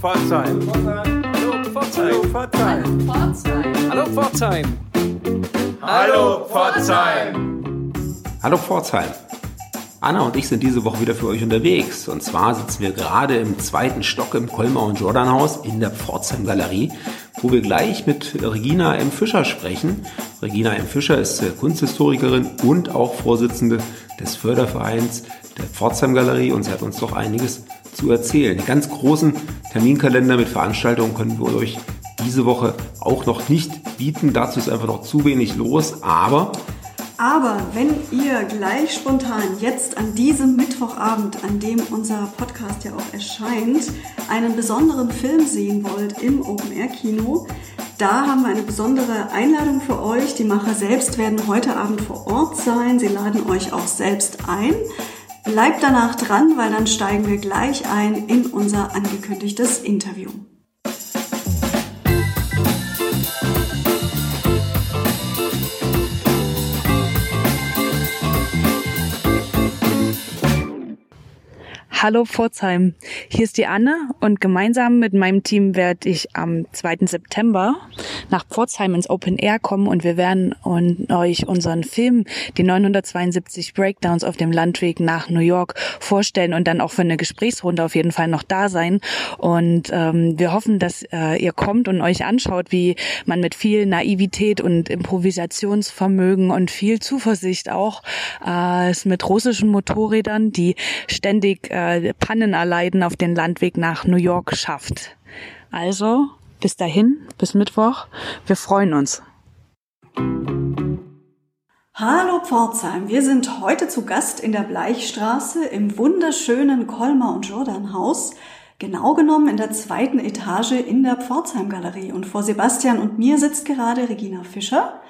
Pforzheim. Hallo Pforzheim. Hallo Pforzheim. Hallo Pforzheim. Hallo Pforzheim. Anna und ich sind diese Woche wieder für euch unterwegs. Und zwar sitzen wir gerade im zweiten Stock im Kolmar und Jordan Haus in der Pforzheim Galerie, wo wir gleich mit Regina M. Fischer sprechen. Regina M. Fischer ist äh, Kunsthistorikerin und auch Vorsitzende des Fördervereins der Pforzheim Galerie und sie hat uns doch einiges zu erzählen. Den ganz großen Terminkalender mit Veranstaltungen können wir euch diese Woche auch noch nicht bieten. Dazu ist einfach noch zu wenig los, aber aber wenn ihr gleich spontan jetzt an diesem Mittwochabend, an dem unser Podcast ja auch erscheint, einen besonderen Film sehen wollt im Open Air Kino, da haben wir eine besondere Einladung für euch. Die Macher selbst werden heute Abend vor Ort sein. Sie laden euch auch selbst ein. Bleibt danach dran, weil dann steigen wir gleich ein in unser angekündigtes Interview. Hallo Pforzheim, hier ist die Anne und gemeinsam mit meinem Team werde ich am 2. September nach Pforzheim ins Open Air kommen und wir werden euch unseren Film, die 972 Breakdowns auf dem Landweg nach New York vorstellen und dann auch für eine Gesprächsrunde auf jeden Fall noch da sein. Und ähm, wir hoffen, dass äh, ihr kommt und euch anschaut, wie man mit viel Naivität und Improvisationsvermögen und viel Zuversicht auch äh, es mit russischen Motorrädern, die ständig äh, äh, Pannen erleiden auf den Landweg nach New York schafft. Also bis dahin, bis Mittwoch. Wir freuen uns. Hallo Pforzheim, wir sind heute zu Gast in der Bleichstraße im wunderschönen Kolmar und Jordan Haus. Genau genommen in der zweiten Etage in der Pforzheim Galerie. Und vor Sebastian und mir sitzt gerade Regina Fischer.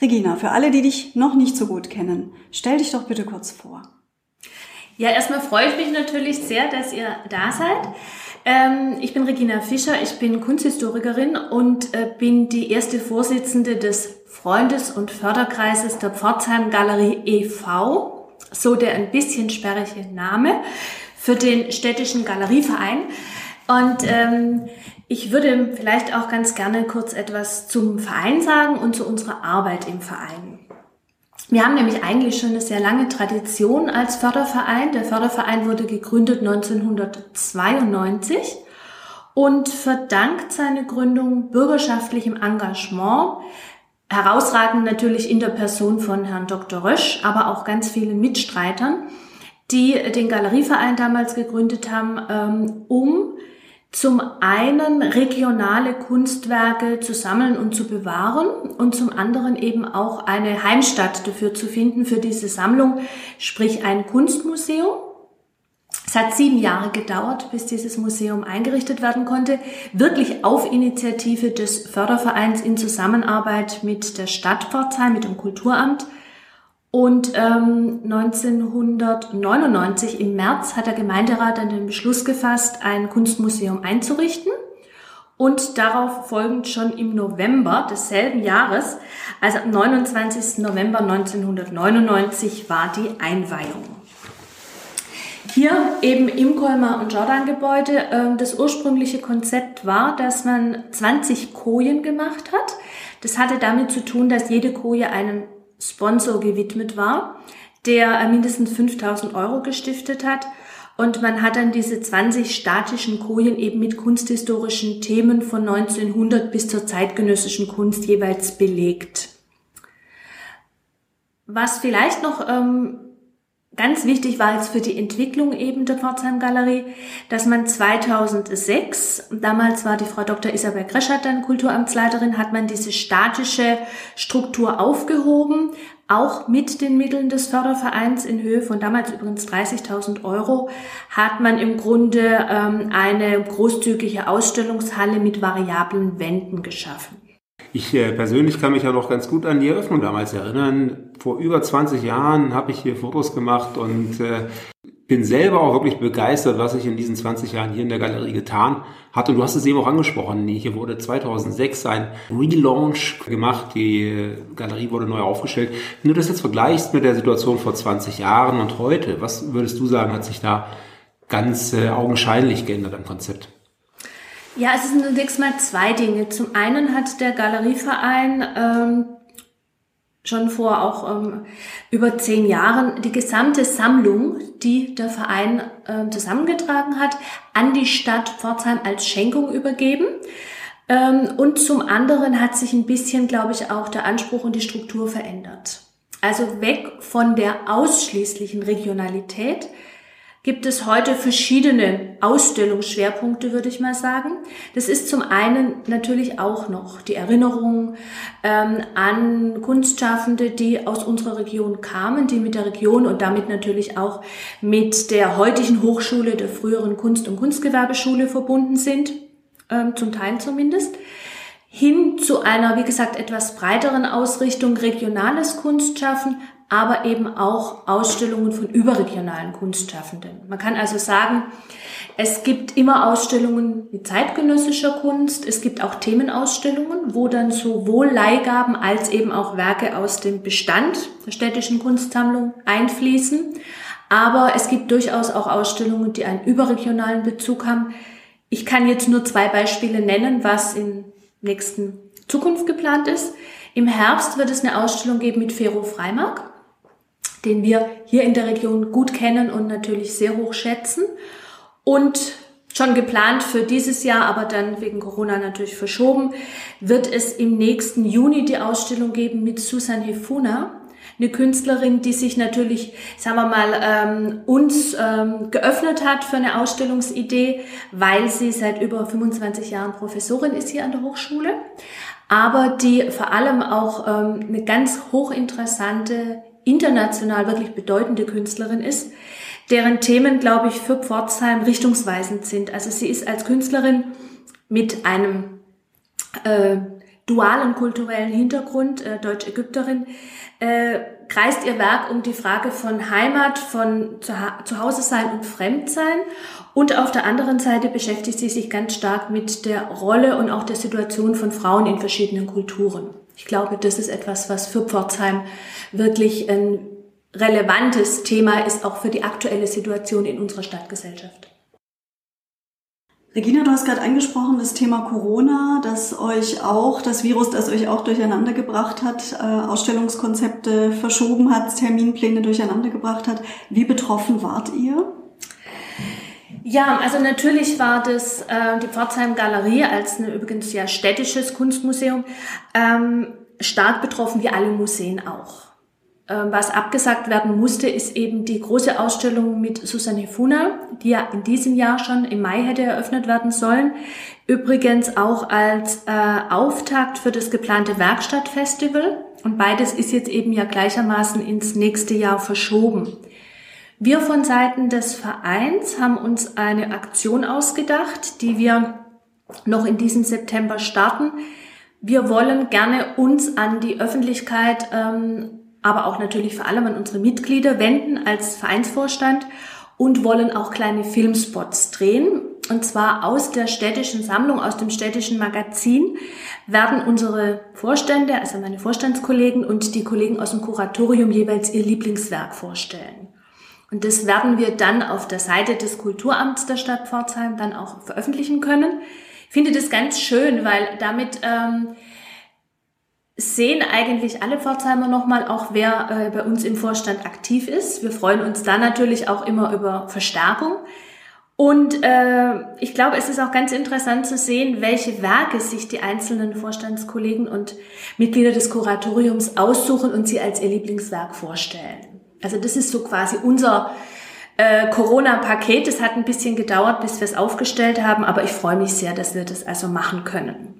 Regina, für alle, die dich noch nicht so gut kennen, stell dich doch bitte kurz vor. Ja, erstmal freue ich mich natürlich sehr, dass ihr da seid. Ähm, ich bin Regina Fischer, ich bin Kunsthistorikerin und äh, bin die erste Vorsitzende des Freundes- und Förderkreises der Pforzheim Galerie e.V., so der ein bisschen sperrige Name für den städtischen Galerieverein. Und ähm, ich würde vielleicht auch ganz gerne kurz etwas zum Verein sagen und zu unserer Arbeit im Verein. Wir haben nämlich eigentlich schon eine sehr lange Tradition als Förderverein. Der Förderverein wurde gegründet 1992 und verdankt seine Gründung bürgerschaftlichem Engagement, herausragend natürlich in der Person von Herrn Dr. Rösch, aber auch ganz vielen Mitstreitern, die den Galerieverein damals gegründet haben, ähm, um zum einen regionale Kunstwerke zu sammeln und zu bewahren und zum anderen eben auch eine Heimstatt dafür zu finden für diese Sammlung, sprich ein Kunstmuseum. Es hat sieben Jahre gedauert, bis dieses Museum eingerichtet werden konnte, wirklich auf Initiative des Fördervereins in Zusammenarbeit mit der Stadt Pforzheim, mit dem Kulturamt und ähm, 1999 im März hat der Gemeinderat dann den Beschluss gefasst, ein Kunstmuseum einzurichten. Und darauf folgend schon im November desselben Jahres, also am 29. November 1999, war die Einweihung. Hier eben im Kolmar und Jordan Gebäude. Äh, das ursprüngliche Konzept war, dass man 20 Kojen gemacht hat. Das hatte damit zu tun, dass jede Koje einen Sponsor gewidmet war, der äh, mindestens 5000 Euro gestiftet hat. Und man hat dann diese 20 statischen Kojen eben mit kunsthistorischen Themen von 1900 bis zur zeitgenössischen Kunst jeweils belegt. Was vielleicht noch ähm, Ganz wichtig war jetzt für die Entwicklung eben der Pforzheim Galerie, dass man 2006, damals war die Frau Dr. Isabel Greschert dann Kulturamtsleiterin, hat man diese statische Struktur aufgehoben, auch mit den Mitteln des Fördervereins in Höhe von damals übrigens 30.000 Euro, hat man im Grunde ähm, eine großzügige Ausstellungshalle mit variablen Wänden geschaffen. Ich äh, persönlich kann mich ja noch ganz gut an die Eröffnung damals erinnern. Vor über 20 Jahren habe ich hier Fotos gemacht und äh, bin selber auch wirklich begeistert, was sich in diesen 20 Jahren hier in der Galerie getan hat. Und du hast es eben auch angesprochen. Hier wurde 2006 ein Relaunch gemacht. Die äh, Galerie wurde neu aufgestellt. Wenn du das jetzt vergleichst mit der Situation vor 20 Jahren und heute, was würdest du sagen, hat sich da ganz äh, augenscheinlich geändert am Konzept? Ja, es sind zunächst mal zwei Dinge. Zum einen hat der Galerieverein ähm, schon vor auch ähm, über zehn Jahren die gesamte Sammlung, die der Verein ähm, zusammengetragen hat, an die Stadt Pforzheim als Schenkung übergeben. Ähm, und zum anderen hat sich ein bisschen, glaube ich, auch der Anspruch und die Struktur verändert. Also weg von der ausschließlichen Regionalität gibt es heute verschiedene Ausstellungsschwerpunkte, würde ich mal sagen. Das ist zum einen natürlich auch noch die Erinnerung ähm, an Kunstschaffende, die aus unserer Region kamen, die mit der Region und damit natürlich auch mit der heutigen Hochschule der früheren Kunst- und Kunstgewerbeschule verbunden sind, ähm, zum Teil zumindest hin zu einer, wie gesagt, etwas breiteren Ausrichtung regionales Kunstschaffen, aber eben auch Ausstellungen von überregionalen Kunstschaffenden. Man kann also sagen, es gibt immer Ausstellungen mit zeitgenössischer Kunst, es gibt auch Themenausstellungen, wo dann sowohl Leihgaben als eben auch Werke aus dem Bestand der städtischen Kunstsammlung einfließen. Aber es gibt durchaus auch Ausstellungen, die einen überregionalen Bezug haben. Ich kann jetzt nur zwei Beispiele nennen, was in nächsten Zukunft geplant ist. Im Herbst wird es eine Ausstellung geben mit Fero Freimark den wir hier in der Region gut kennen und natürlich sehr hoch schätzen. Und schon geplant für dieses Jahr, aber dann wegen Corona natürlich verschoben, wird es im nächsten Juni die Ausstellung geben mit Susan Hefuna, eine Künstlerin, die sich natürlich, sagen wir mal, ähm, uns ähm, geöffnet hat für eine Ausstellungsidee, weil sie seit über 25 Jahren Professorin ist hier an der Hochschule, aber die vor allem auch ähm, eine ganz hochinteressante international wirklich bedeutende Künstlerin ist, deren Themen, glaube ich, für Pforzheim richtungsweisend sind. Also sie ist als Künstlerin mit einem äh, dualen kulturellen Hintergrund, äh, Deutsch-Ägypterin, äh, kreist ihr Werk um die Frage von Heimat, von Zuhause sein und Fremdsein. Und auf der anderen Seite beschäftigt sie sich ganz stark mit der Rolle und auch der Situation von Frauen in verschiedenen Kulturen. Ich glaube, das ist etwas, was für Pforzheim wirklich ein relevantes Thema ist, auch für die aktuelle Situation in unserer Stadtgesellschaft. Regina, du hast gerade angesprochen, das Thema Corona, das euch auch, das Virus, das euch auch durcheinander gebracht hat, äh, Ausstellungskonzepte verschoben hat, Terminpläne durcheinander gebracht hat. Wie betroffen wart ihr? Ja, also natürlich war das äh, die Pforzheim Galerie als ein übrigens ja städtisches Kunstmuseum ähm, stark betroffen, wie alle Museen auch. Ähm, was abgesagt werden musste, ist eben die große Ausstellung mit Susanne Funa, die ja in diesem Jahr schon im Mai hätte eröffnet werden sollen. Übrigens auch als äh, Auftakt für das geplante Werkstattfestival. Und beides ist jetzt eben ja gleichermaßen ins nächste Jahr verschoben. Wir von Seiten des Vereins haben uns eine Aktion ausgedacht, die wir noch in diesem September starten. Wir wollen gerne uns an die Öffentlichkeit, ähm, aber auch natürlich vor allem an unsere Mitglieder wenden als Vereinsvorstand und wollen auch kleine Filmspots drehen. Und zwar aus der städtischen Sammlung, aus dem städtischen Magazin werden unsere Vorstände, also meine Vorstandskollegen und die Kollegen aus dem Kuratorium jeweils ihr Lieblingswerk vorstellen. Und das werden wir dann auf der Seite des Kulturamts der Stadt Pforzheim dann auch veröffentlichen können. Ich finde das ganz schön, weil damit ähm, sehen eigentlich alle Pforzheimer nochmal auch, wer äh, bei uns im Vorstand aktiv ist. Wir freuen uns da natürlich auch immer über Verstärkung. Und äh, ich glaube, es ist auch ganz interessant zu sehen, welche Werke sich die einzelnen Vorstandskollegen und Mitglieder des Kuratoriums aussuchen und sie als ihr Lieblingswerk vorstellen. Also das ist so quasi unser äh, Corona-Paket. Es hat ein bisschen gedauert, bis wir es aufgestellt haben, aber ich freue mich sehr, dass wir das also machen können.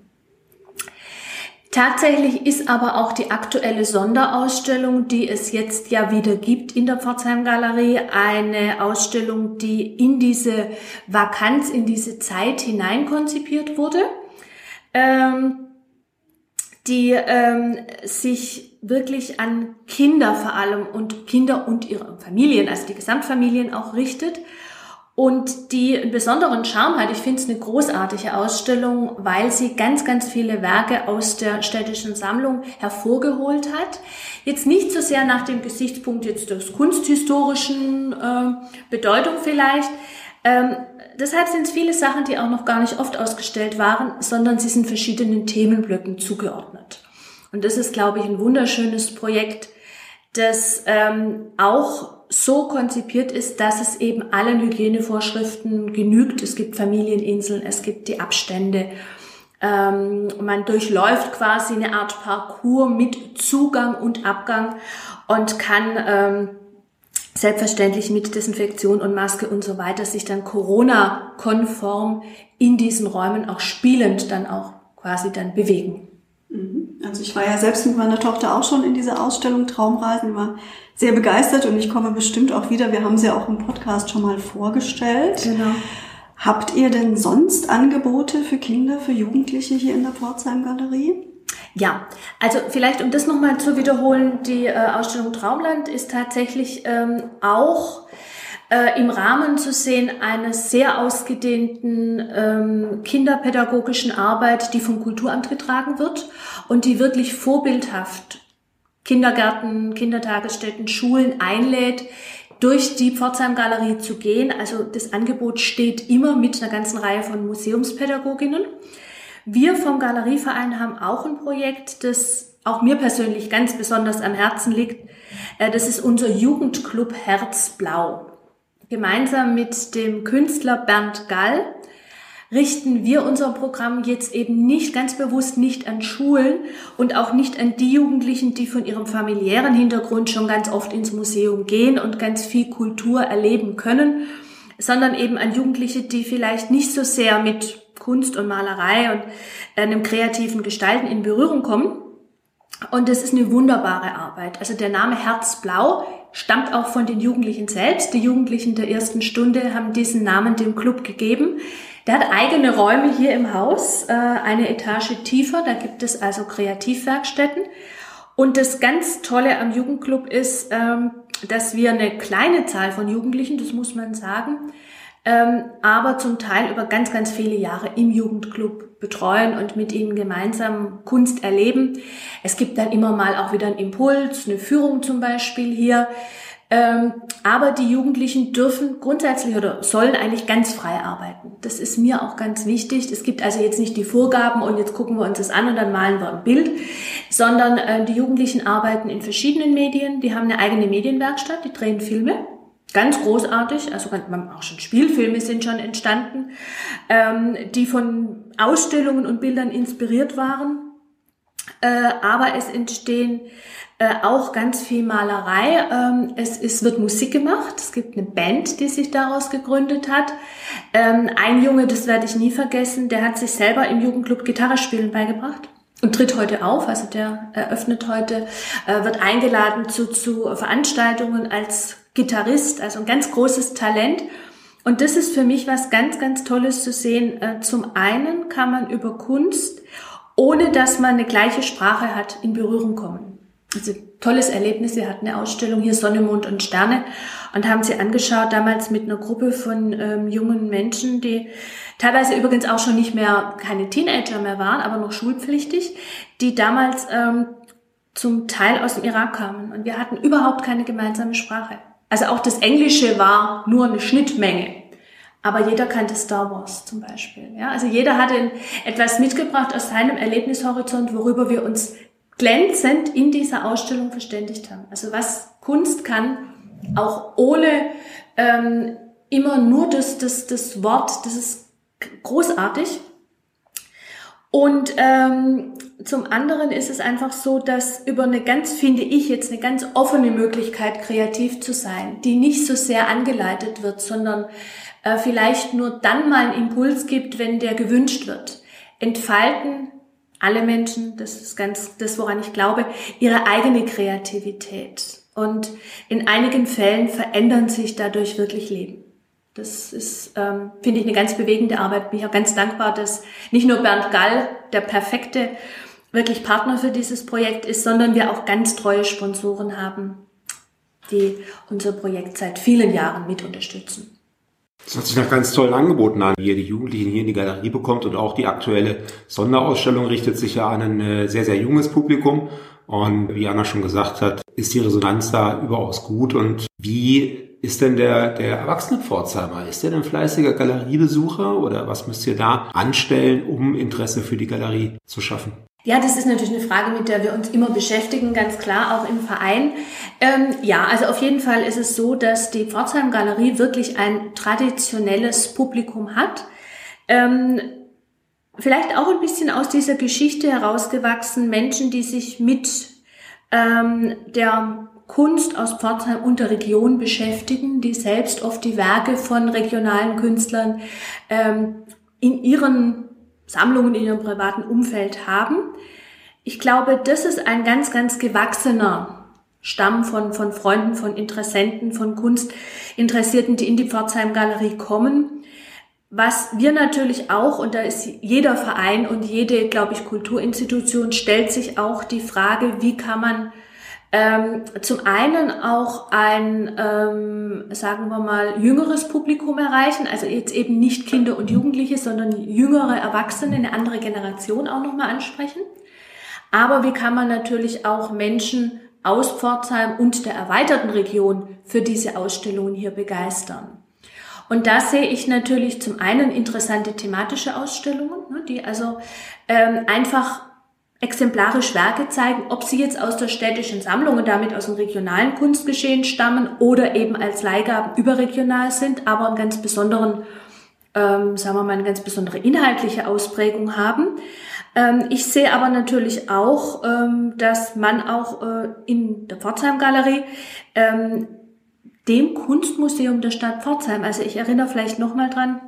Tatsächlich ist aber auch die aktuelle Sonderausstellung, die es jetzt ja wieder gibt in der Pforzheim Galerie, eine Ausstellung, die in diese Vakanz, in diese Zeit hinein konzipiert wurde. Ähm, die ähm, sich wirklich an Kinder vor allem und Kinder und ihre Familien, also die Gesamtfamilien auch richtet und die einen besonderen Charme hat. Ich finde es eine großartige Ausstellung, weil sie ganz, ganz viele Werke aus der städtischen Sammlung hervorgeholt hat. Jetzt nicht so sehr nach dem Gesichtspunkt jetzt des kunsthistorischen äh, Bedeutung vielleicht, ähm, deshalb sind es viele Sachen, die auch noch gar nicht oft ausgestellt waren, sondern sie sind verschiedenen Themenblöcken zugeordnet. Und das ist, glaube ich, ein wunderschönes Projekt, das ähm, auch so konzipiert ist, dass es eben allen Hygienevorschriften genügt. Es gibt Familieninseln, es gibt die Abstände. Ähm, man durchläuft quasi eine Art Parcours mit Zugang und Abgang und kann ähm, selbstverständlich mit Desinfektion und Maske und so weiter sich dann Corona-konform in diesen Räumen auch spielend dann auch quasi dann bewegen. Also ich war ja selbst mit meiner Tochter auch schon in dieser Ausstellung Traumreisen, war sehr begeistert und ich komme bestimmt auch wieder. Wir haben sie ja auch im Podcast schon mal vorgestellt. Genau. Habt ihr denn sonst Angebote für Kinder, für Jugendliche hier in der Pforzheim Galerie? Ja, also vielleicht um das nochmal zu wiederholen, die äh, Ausstellung Traumland ist tatsächlich ähm, auch äh, im Rahmen zu sehen einer sehr ausgedehnten ähm, kinderpädagogischen Arbeit, die vom Kulturamt getragen wird und die wirklich vorbildhaft Kindergärten, Kindertagesstätten, Schulen einlädt, durch die Pforzheim Galerie zu gehen. Also das Angebot steht immer mit einer ganzen Reihe von Museumspädagoginnen. Wir vom Galerieverein haben auch ein Projekt, das auch mir persönlich ganz besonders am Herzen liegt. Äh, das ist unser Jugendclub Herzblau. Gemeinsam mit dem Künstler Bernd Gall richten wir unser Programm jetzt eben nicht ganz bewusst nicht an Schulen und auch nicht an die Jugendlichen, die von ihrem familiären Hintergrund schon ganz oft ins Museum gehen und ganz viel Kultur erleben können, sondern eben an Jugendliche, die vielleicht nicht so sehr mit Kunst und Malerei und einem kreativen Gestalten in Berührung kommen. Und das ist eine wunderbare Arbeit. Also der Name Herzblau stammt auch von den Jugendlichen selbst. Die Jugendlichen der ersten Stunde haben diesen Namen dem Club gegeben. Der hat eigene Räume hier im Haus, äh, eine Etage tiefer. Da gibt es also Kreativwerkstätten. Und das ganz Tolle am Jugendclub ist, ähm, dass wir eine kleine Zahl von Jugendlichen, das muss man sagen, ähm, aber zum Teil über ganz, ganz viele Jahre im Jugendclub betreuen und mit ihnen gemeinsam Kunst erleben. Es gibt dann immer mal auch wieder einen Impuls, eine Führung zum Beispiel hier. Ähm, aber die Jugendlichen dürfen grundsätzlich oder sollen eigentlich ganz frei arbeiten. Das ist mir auch ganz wichtig. Es gibt also jetzt nicht die Vorgaben und jetzt gucken wir uns das an und dann malen wir ein Bild, sondern äh, die Jugendlichen arbeiten in verschiedenen Medien. Die haben eine eigene Medienwerkstatt, die drehen Filme Ganz großartig, also auch schon Spielfilme sind schon entstanden, ähm, die von Ausstellungen und Bildern inspiriert waren. Äh, aber es entstehen äh, auch ganz viel Malerei. Ähm, es, es wird Musik gemacht. Es gibt eine Band, die sich daraus gegründet hat. Ähm, ein Junge, das werde ich nie vergessen, der hat sich selber im Jugendclub Gitarre spielen beigebracht und tritt heute auf, also der eröffnet heute, äh, wird eingeladen zu, zu Veranstaltungen als Gitarrist, also ein ganz großes Talent. Und das ist für mich was ganz, ganz Tolles zu sehen. Äh, zum einen kann man über Kunst, ohne dass man eine gleiche Sprache hat, in Berührung kommen. Also tolles Erlebnis. Wir hatten eine Ausstellung hier Sonne, Mond und Sterne und haben sie angeschaut, damals mit einer Gruppe von ähm, jungen Menschen, die teilweise übrigens auch schon nicht mehr keine Teenager mehr waren, aber noch schulpflichtig, die damals ähm, zum Teil aus dem Irak kamen. Und wir hatten überhaupt keine gemeinsame Sprache. Also auch das Englische war nur eine Schnittmenge. Aber jeder kannte Star Wars zum Beispiel. Ja? Also jeder hatte etwas mitgebracht aus seinem Erlebnishorizont, worüber wir uns glänzend in dieser Ausstellung verständigt haben. Also was Kunst kann, auch ohne ähm, immer nur das, das, das Wort, das ist großartig. Und ähm, zum anderen ist es einfach so, dass über eine ganz, finde ich jetzt, eine ganz offene Möglichkeit, kreativ zu sein, die nicht so sehr angeleitet wird, sondern äh, vielleicht nur dann mal einen Impuls gibt, wenn der gewünscht wird. Entfalten alle Menschen, das ist ganz das, woran ich glaube, ihre eigene Kreativität. Und in einigen Fällen verändern sich dadurch wirklich Leben. Das ist, ähm, finde ich, eine ganz bewegende Arbeit. Bin ich auch ganz dankbar, dass nicht nur Bernd Gall der perfekte wirklich Partner für dieses Projekt ist, sondern wir auch ganz treue Sponsoren haben, die unser Projekt seit vielen Jahren mit unterstützen. Das hat sich nach ganz tollen Angeboten an, wie ihr die Jugendlichen hier in die Galerie bekommt und auch die aktuelle Sonderausstellung richtet sich ja an ein äh, sehr, sehr junges Publikum. Und wie Anna schon gesagt hat, ist die Resonanz da überaus gut. Und wie ist denn der, der erwachsene Pforzheimer? Ist der denn fleißiger Galeriebesucher oder was müsst ihr da anstellen, um Interesse für die Galerie zu schaffen? Ja, das ist natürlich eine Frage, mit der wir uns immer beschäftigen, ganz klar, auch im Verein. Ähm, ja, also auf jeden Fall ist es so, dass die Pforzheim Galerie wirklich ein traditionelles Publikum hat. Ähm, vielleicht auch ein bisschen aus dieser Geschichte herausgewachsen, Menschen, die sich mit ähm, der Kunst aus Pforzheim und der Region beschäftigen, die selbst oft die Werke von regionalen Künstlern ähm, in ihren Sammlungen, in ihrem privaten Umfeld haben. Ich glaube, das ist ein ganz, ganz gewachsener Stamm von, von Freunden, von Interessenten, von Kunstinteressierten, die in die Pforzheim Galerie kommen. Was wir natürlich auch, und da ist jeder Verein und jede, glaube ich, Kulturinstitution stellt sich auch die Frage, wie kann man ähm, zum einen auch ein, ähm, sagen wir mal, jüngeres Publikum erreichen, also jetzt eben nicht Kinder und Jugendliche, sondern jüngere Erwachsene, eine andere Generation auch nochmal ansprechen. Aber wie kann man natürlich auch Menschen aus Pforzheim und der erweiterten Region für diese Ausstellungen hier begeistern? Und da sehe ich natürlich zum einen interessante thematische Ausstellungen, ne, die also ähm, einfach exemplarisch Werke zeigen, ob sie jetzt aus der städtischen Sammlung und damit aus dem regionalen Kunstgeschehen stammen oder eben als Leihgaben überregional sind, aber einen ganz besonderen, ähm, sagen wir mal, eine ganz besondere inhaltliche Ausprägung haben. Ähm, ich sehe aber natürlich auch, ähm, dass man auch äh, in der Pforzheim Galerie ähm, dem Kunstmuseum der Stadt Pforzheim, also ich erinnere vielleicht nochmal dran,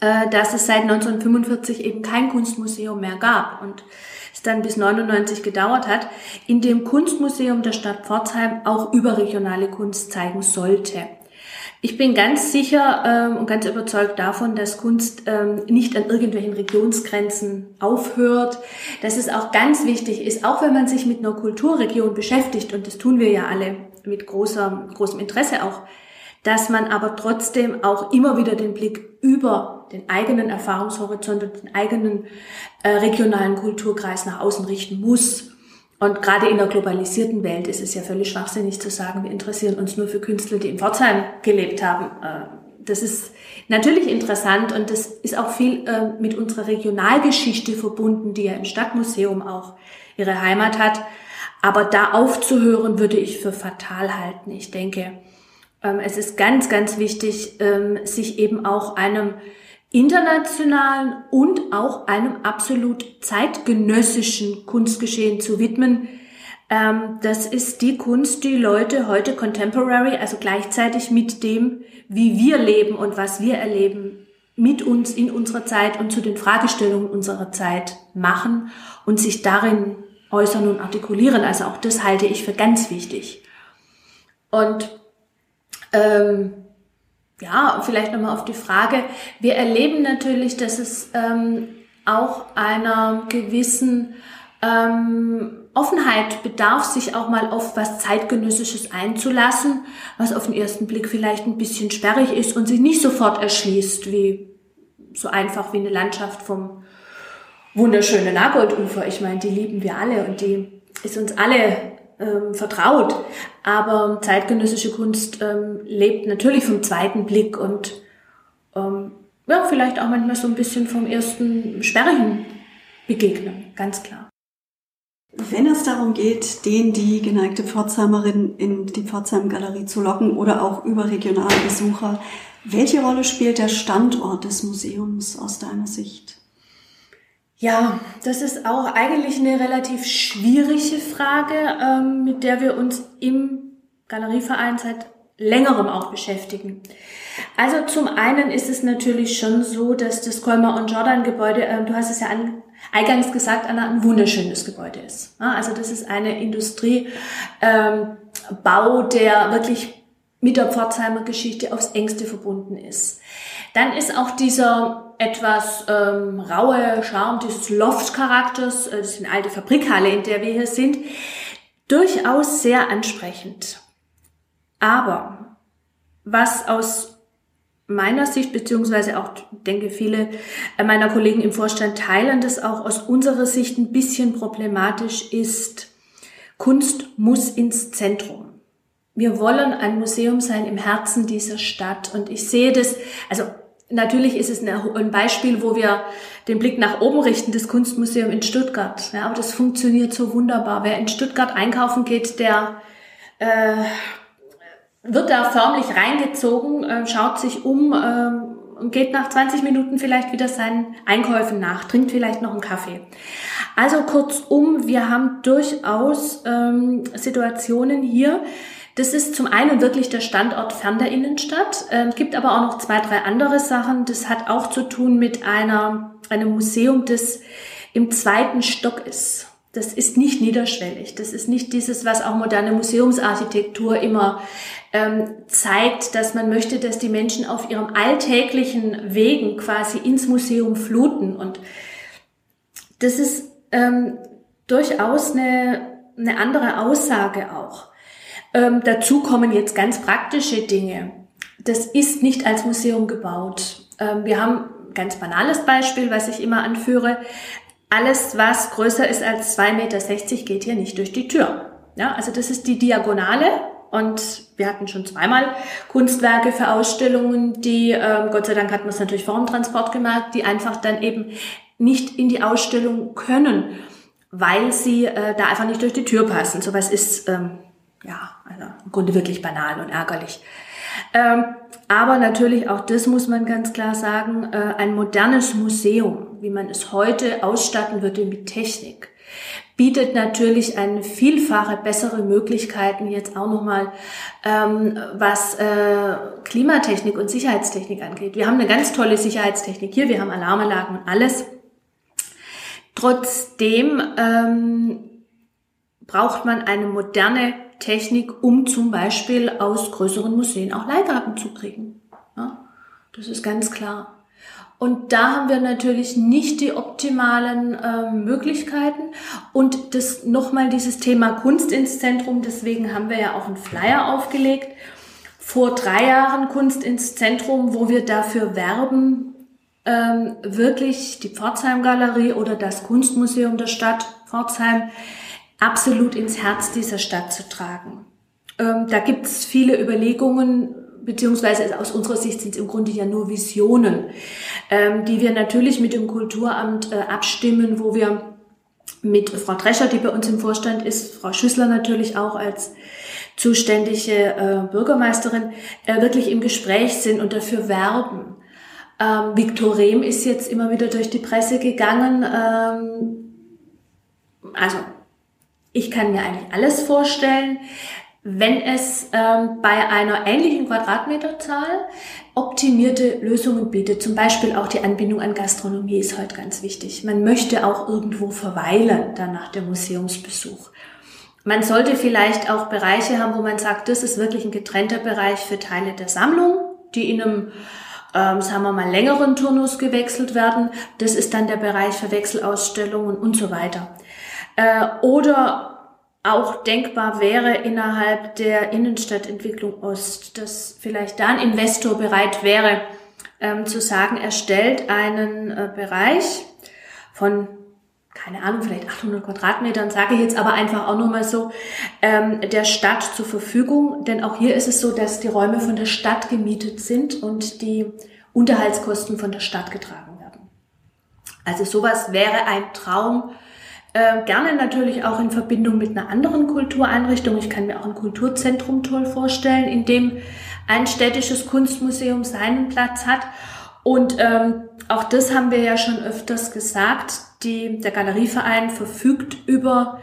äh, dass es seit 1945 eben kein Kunstmuseum mehr gab und es dann bis 99 gedauert hat, in dem Kunstmuseum der Stadt Pforzheim auch überregionale Kunst zeigen sollte. Ich bin ganz sicher ähm, und ganz überzeugt davon, dass Kunst ähm, nicht an irgendwelchen Regionsgrenzen aufhört, dass es auch ganz wichtig ist, auch wenn man sich mit einer Kulturregion beschäftigt, und das tun wir ja alle mit großer, großem Interesse auch, dass man aber trotzdem auch immer wieder den Blick über den eigenen Erfahrungshorizont und den eigenen äh, regionalen Kulturkreis nach außen richten muss. Und gerade in der globalisierten Welt ist es ja völlig schwachsinnig zu sagen, wir interessieren uns nur für Künstler, die in Pforzheim gelebt haben. Äh, das ist natürlich interessant und das ist auch viel äh, mit unserer Regionalgeschichte verbunden, die ja im Stadtmuseum auch ihre Heimat hat. Aber da aufzuhören, würde ich für fatal halten. Ich denke, ähm, es ist ganz, ganz wichtig, ähm, sich eben auch einem internationalen und auch einem absolut zeitgenössischen Kunstgeschehen zu widmen. Ähm, das ist die Kunst, die Leute heute contemporary, also gleichzeitig mit dem, wie wir leben und was wir erleben, mit uns in unserer Zeit und zu den Fragestellungen unserer Zeit machen und sich darin äußern und artikulieren. Also auch das halte ich für ganz wichtig. Und ähm, ja, vielleicht nochmal auf die Frage. Wir erleben natürlich, dass es ähm, auch einer gewissen ähm, Offenheit bedarf, sich auch mal auf was zeitgenössisches einzulassen, was auf den ersten Blick vielleicht ein bisschen sperrig ist und sich nicht sofort erschließt, wie so einfach wie eine Landschaft vom wunderschönen Nagoldufer. Ich meine, die lieben wir alle und die ist uns alle ähm, vertraut. Aber zeitgenössische Kunst ähm, lebt natürlich vom zweiten Blick und ähm, ja, vielleicht auch manchmal so ein bisschen vom ersten sperrigen Begegnen, ganz klar. Wenn es darum geht, den, die geneigte Pforzheimerin in die Pforzheim Galerie zu locken oder auch überregionale Besucher, welche Rolle spielt der Standort des Museums aus deiner Sicht? Ja, das ist auch eigentlich eine relativ schwierige Frage, ähm, mit der wir uns im Galerieverein seit längerem auch beschäftigen. Also zum einen ist es natürlich schon so, dass das Colmar und Jordan Gebäude, äh, du hast es ja an, eingangs gesagt, Anna, ein wunderschönes Gebäude ist. Ja, also das ist eine Industriebau, ähm, der wirklich mit der Pforzheimer Geschichte aufs engste verbunden ist. Dann ist auch dieser etwas ähm, raue Charme dieses Loft-Charakters, äh, das ist eine alte Fabrikhalle, in der wir hier sind, durchaus sehr ansprechend. Aber was aus meiner Sicht, beziehungsweise auch, denke viele meiner Kollegen im Vorstand teilen das auch aus unserer Sicht ein bisschen problematisch ist, Kunst muss ins Zentrum. Wir wollen ein Museum sein im Herzen dieser Stadt. Und ich sehe das, also natürlich ist es ein Beispiel, wo wir den Blick nach oben richten, das Kunstmuseum in Stuttgart. Ja, aber das funktioniert so wunderbar. Wer in Stuttgart einkaufen geht, der äh, wird da förmlich reingezogen, äh, schaut sich um äh, und geht nach 20 Minuten vielleicht wieder seinen Einkäufen nach, trinkt vielleicht noch einen Kaffee. Also kurzum, wir haben durchaus ähm, Situationen hier, das ist zum einen wirklich der Standort fern der Innenstadt, äh, gibt aber auch noch zwei, drei andere Sachen. Das hat auch zu tun mit einer, einem Museum, das im zweiten Stock ist. Das ist nicht niederschwellig. Das ist nicht dieses, was auch moderne Museumsarchitektur immer ähm, zeigt, dass man möchte, dass die Menschen auf ihrem alltäglichen Wegen quasi ins Museum fluten. Und das ist ähm, durchaus eine, eine andere Aussage auch. Ähm, dazu kommen jetzt ganz praktische Dinge. Das ist nicht als Museum gebaut. Ähm, wir haben ganz banales Beispiel, was ich immer anführe. Alles, was größer ist als 2,60 Meter, geht hier nicht durch die Tür. Ja, also das ist die Diagonale. Und wir hatten schon zweimal Kunstwerke für Ausstellungen, die, ähm, Gott sei Dank hat man es natürlich vor dem Transport gemacht, die einfach dann eben nicht in die Ausstellung können, weil sie äh, da einfach nicht durch die Tür passen. Sowas ist ähm, ja, also im Grunde wirklich banal und ärgerlich. Ähm, aber natürlich auch das muss man ganz klar sagen, äh, ein modernes Museum, wie man es heute ausstatten würde mit Technik, bietet natürlich eine vielfache bessere Möglichkeiten jetzt auch nochmal, ähm, was äh, Klimatechnik und Sicherheitstechnik angeht. Wir haben eine ganz tolle Sicherheitstechnik hier, wir haben Alarmanlagen und alles. Trotzdem ähm, braucht man eine moderne Technik, um zum Beispiel aus größeren Museen auch Leihgaben zu kriegen. Ja, das ist ganz klar. Und da haben wir natürlich nicht die optimalen äh, Möglichkeiten. Und das nochmal dieses Thema Kunst ins Zentrum. Deswegen haben wir ja auch einen Flyer aufgelegt. Vor drei Jahren Kunst ins Zentrum, wo wir dafür werben, ähm, wirklich die Pforzheim Galerie oder das Kunstmuseum der Stadt Pforzheim absolut ins Herz dieser Stadt zu tragen. Ähm, da gibt es viele Überlegungen, beziehungsweise aus unserer Sicht sind es im Grunde ja nur Visionen, ähm, die wir natürlich mit dem Kulturamt äh, abstimmen, wo wir mit Frau Drescher, die bei uns im Vorstand ist, Frau Schüssler natürlich auch als zuständige äh, Bürgermeisterin, äh, wirklich im Gespräch sind und dafür werben. Ähm, Viktor Rehm ist jetzt immer wieder durch die Presse gegangen. Ähm, also ich kann mir eigentlich alles vorstellen, wenn es ähm, bei einer ähnlichen Quadratmeterzahl optimierte Lösungen bietet. Zum Beispiel auch die Anbindung an Gastronomie ist heute ganz wichtig. Man möchte auch irgendwo verweilen dann nach dem Museumsbesuch. Man sollte vielleicht auch Bereiche haben, wo man sagt, das ist wirklich ein getrennter Bereich für Teile der Sammlung, die in einem ähm, sagen wir mal, längeren Turnus gewechselt werden. Das ist dann der Bereich für Wechselausstellungen und so weiter. Äh, oder auch denkbar wäre innerhalb der Innenstadtentwicklung Ost, dass vielleicht da ein Investor bereit wäre, ähm, zu sagen, er stellt einen äh, Bereich von keine Ahnung, vielleicht 800 Quadratmetern, sage ich jetzt aber einfach auch nur mal so, ähm, der Stadt zur Verfügung. Denn auch hier ist es so, dass die Räume von der Stadt gemietet sind und die Unterhaltskosten von der Stadt getragen werden. Also sowas wäre ein Traum äh, gerne natürlich auch in Verbindung mit einer anderen Kultureinrichtung. Ich kann mir auch ein Kulturzentrum toll vorstellen, in dem ein städtisches Kunstmuseum seinen Platz hat. Und ähm, auch das haben wir ja schon öfters gesagt. Die, der Galerieverein verfügt über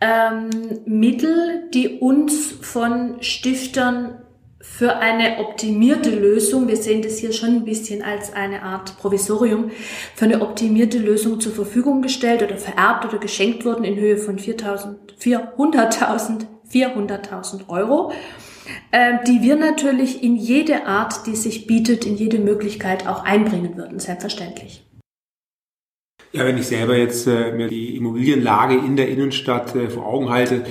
ähm, Mittel, die uns von Stiftern für eine optimierte Lösung, wir sehen das hier schon ein bisschen als eine Art Provisorium, für eine optimierte Lösung zur Verfügung gestellt oder vererbt oder geschenkt wurden in Höhe von 400.000 400.000 Euro, äh, die wir natürlich in jede Art, die sich bietet, in jede Möglichkeit auch einbringen würden, selbstverständlich. Ja, wenn ich selber jetzt äh, mir die Immobilienlage in der Innenstadt äh, vor Augen halte,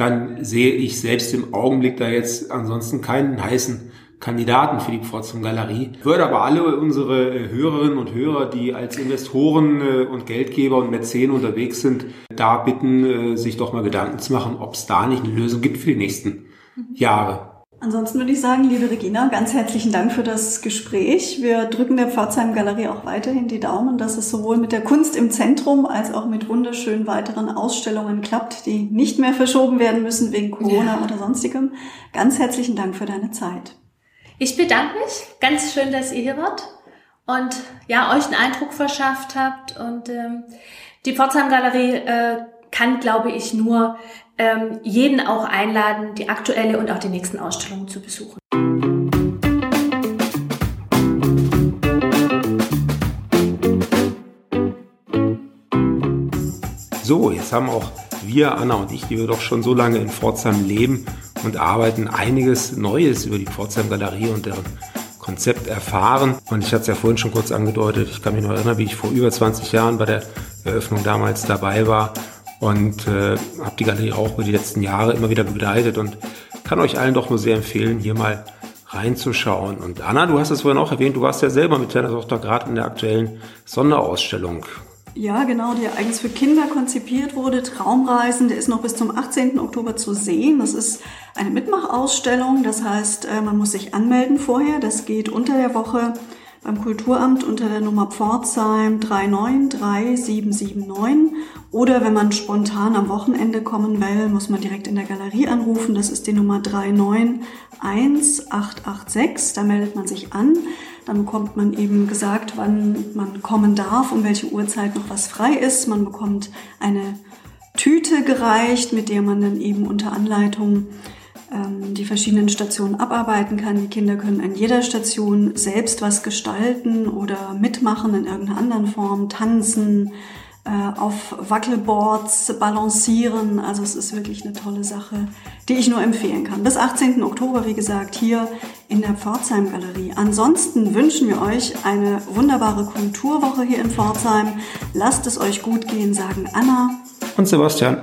dann sehe ich selbst im Augenblick da jetzt ansonsten keinen heißen Kandidaten für die Pforzheim Galerie. Ich würde aber alle unsere äh, Hörerinnen und Hörer, die als Investoren äh, und Geldgeber und Mäzen unterwegs sind, da bitten, äh, sich doch mal Gedanken zu machen, ob es da nicht eine Lösung gibt für die nächsten Jahre. Ansonsten würde ich sagen, liebe Regina, ganz herzlichen Dank für das Gespräch. Wir drücken der Pforzheim Galerie auch weiterhin die Daumen, dass es sowohl mit der Kunst im Zentrum als auch mit wunderschönen weiteren Ausstellungen klappt, die nicht mehr verschoben werden müssen wegen Corona ja. oder sonstigem. Ganz herzlichen Dank für deine Zeit. Ich bedanke mich. Ganz schön, dass ihr hier wart und ja, euch einen Eindruck verschafft habt. Und ähm, die Pforzheim Galerie äh, kann, glaube ich, nur ähm, jeden auch einladen, die aktuelle und auch die nächsten Ausstellungen zu besuchen. So, jetzt haben auch wir, Anna und ich, die wir doch schon so lange in Pforzheim leben und arbeiten, einiges Neues über die Pforzheim Galerie und deren Konzept erfahren. Und ich hatte es ja vorhin schon kurz angedeutet, ich kann mich noch erinnern, wie ich vor über 20 Jahren bei der Eröffnung damals dabei war und äh, habe die Galerie auch über die letzten Jahre immer wieder begleitet und kann euch allen doch nur sehr empfehlen, hier mal reinzuschauen. Und Anna, du hast es vorhin auch erwähnt, du warst ja selber mit deiner Tochter gerade in der aktuellen Sonderausstellung. Ja, genau, die eigens für Kinder konzipiert wurde. Traumreisen, der ist noch bis zum 18. Oktober zu sehen. Das ist eine Mitmachausstellung, das heißt, äh, man muss sich anmelden vorher. Das geht unter der Woche beim Kulturamt unter der Nummer Pforzheim 393779 oder wenn man spontan am Wochenende kommen will, muss man direkt in der Galerie anrufen. Das ist die Nummer 391886. Da meldet man sich an. Dann bekommt man eben gesagt, wann man kommen darf, um welche Uhrzeit noch was frei ist. Man bekommt eine Tüte gereicht, mit der man dann eben unter Anleitung ähm, die verschiedenen Stationen abarbeiten kann. Die Kinder können an jeder Station selbst was gestalten oder mitmachen in irgendeiner anderen Form, tanzen, äh, auf Wackelboards balancieren. Also es ist wirklich eine tolle Sache, die ich nur empfehlen kann. Bis 18. Oktober, wie gesagt, hier in der Pforzheim Galerie. Ansonsten wünschen wir euch eine wunderbare Kulturwoche hier in Pforzheim. Lasst es euch gut gehen, sagen Anna und Sebastian.